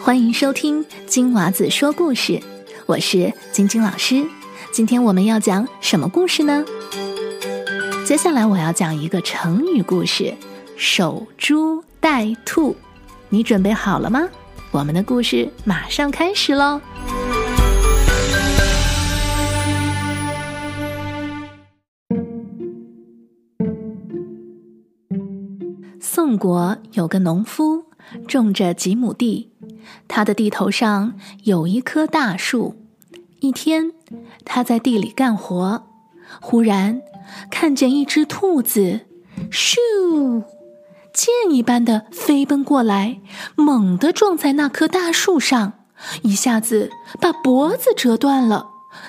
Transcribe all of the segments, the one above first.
欢迎收听金娃子说故事，我是晶晶老师。今天我们要讲什么故事呢？接下来我要讲一个成语故事“守株待兔”。你准备好了吗？我们的故事马上开始喽！宋国有个农夫，种着几亩地，他的地头上有一棵大树。一天，他在地里干活，忽然看见一只兔子，咻！箭一般的飞奔过来，猛地撞在那棵大树上，一下子把脖子折断了，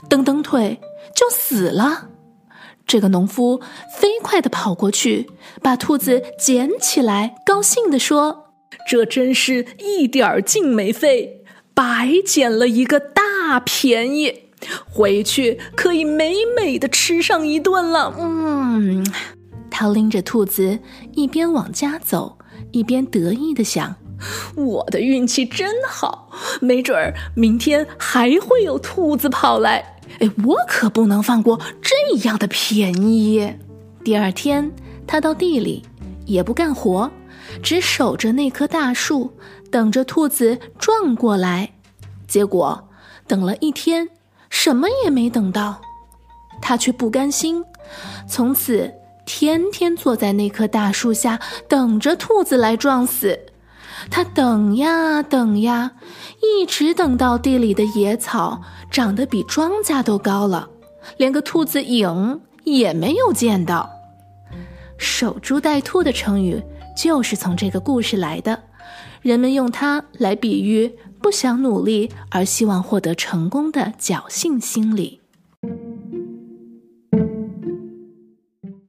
蹬蹬腿就死了。这个农夫飞快地跑过去，把兔子捡起来，高兴地说：“这真是一点儿劲没费，白捡了一个大便宜，回去可以美美的吃上一顿了。”嗯。他拎着兔子，一边往家走，一边得意地想：“ 我的运气真好，没准儿明天还会有兔子跑来。哎，我可不能放过这样的便宜。”第二天，他到地里，也不干活，只守着那棵大树，等着兔子撞过来。结果等了一天，什么也没等到，他却不甘心，从此。天天坐在那棵大树下等着兔子来撞死，他等呀等呀，一直等到地里的野草长得比庄稼都高了，连个兔子影也没有见到。守株待兔的成语就是从这个故事来的，人们用它来比喻不想努力而希望获得成功的侥幸心理。